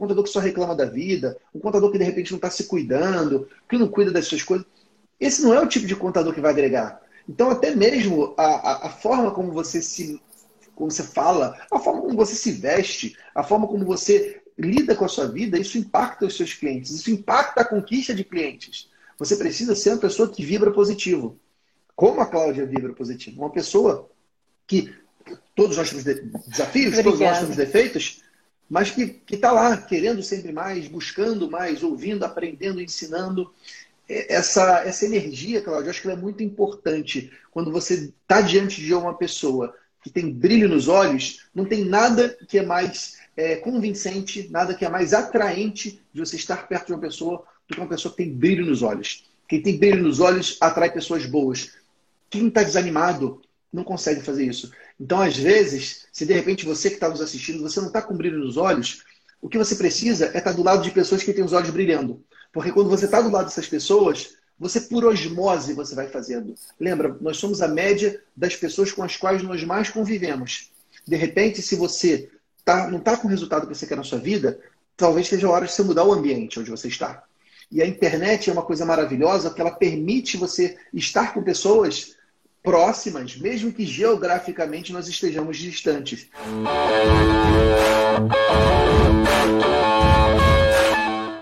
contador que só reclama da vida, um contador que de repente não está se cuidando, que não cuida das suas coisas. Esse não é o tipo de contador que vai agregar. Então, até mesmo a, a, a forma como você se como você fala, a forma como você se veste, a forma como você lida com a sua vida, isso impacta os seus clientes, isso impacta a conquista de clientes. Você precisa ser uma pessoa que vibra positivo. Como a Cláudia vibra positivo. Uma pessoa que todos nós temos desafios, Obrigada. todos nós temos defeitos, mas que está lá querendo sempre mais, buscando mais, ouvindo, aprendendo, ensinando. Essa, essa energia, Cláudia, eu acho que é muito importante quando você está diante de uma pessoa que tem brilho nos olhos, não tem nada que é mais é, convincente, nada que é mais atraente de você estar perto de uma pessoa do que uma pessoa que tem brilho nos olhos. Quem tem brilho nos olhos atrai pessoas boas. Quem está desanimado não consegue fazer isso. Então, às vezes, se de repente você que está nos assistindo, você não está com brilho nos olhos, o que você precisa é estar tá do lado de pessoas que têm os olhos brilhando. Porque quando você está do lado dessas pessoas, você, por osmose, você vai fazendo. Lembra, nós somos a média das pessoas com as quais nós mais convivemos. De repente, se você tá, não está com o resultado que você quer na sua vida, talvez seja a hora de você mudar o ambiente onde você está. E a internet é uma coisa maravilhosa porque ela permite você estar com pessoas próximas, mesmo que geograficamente nós estejamos distantes.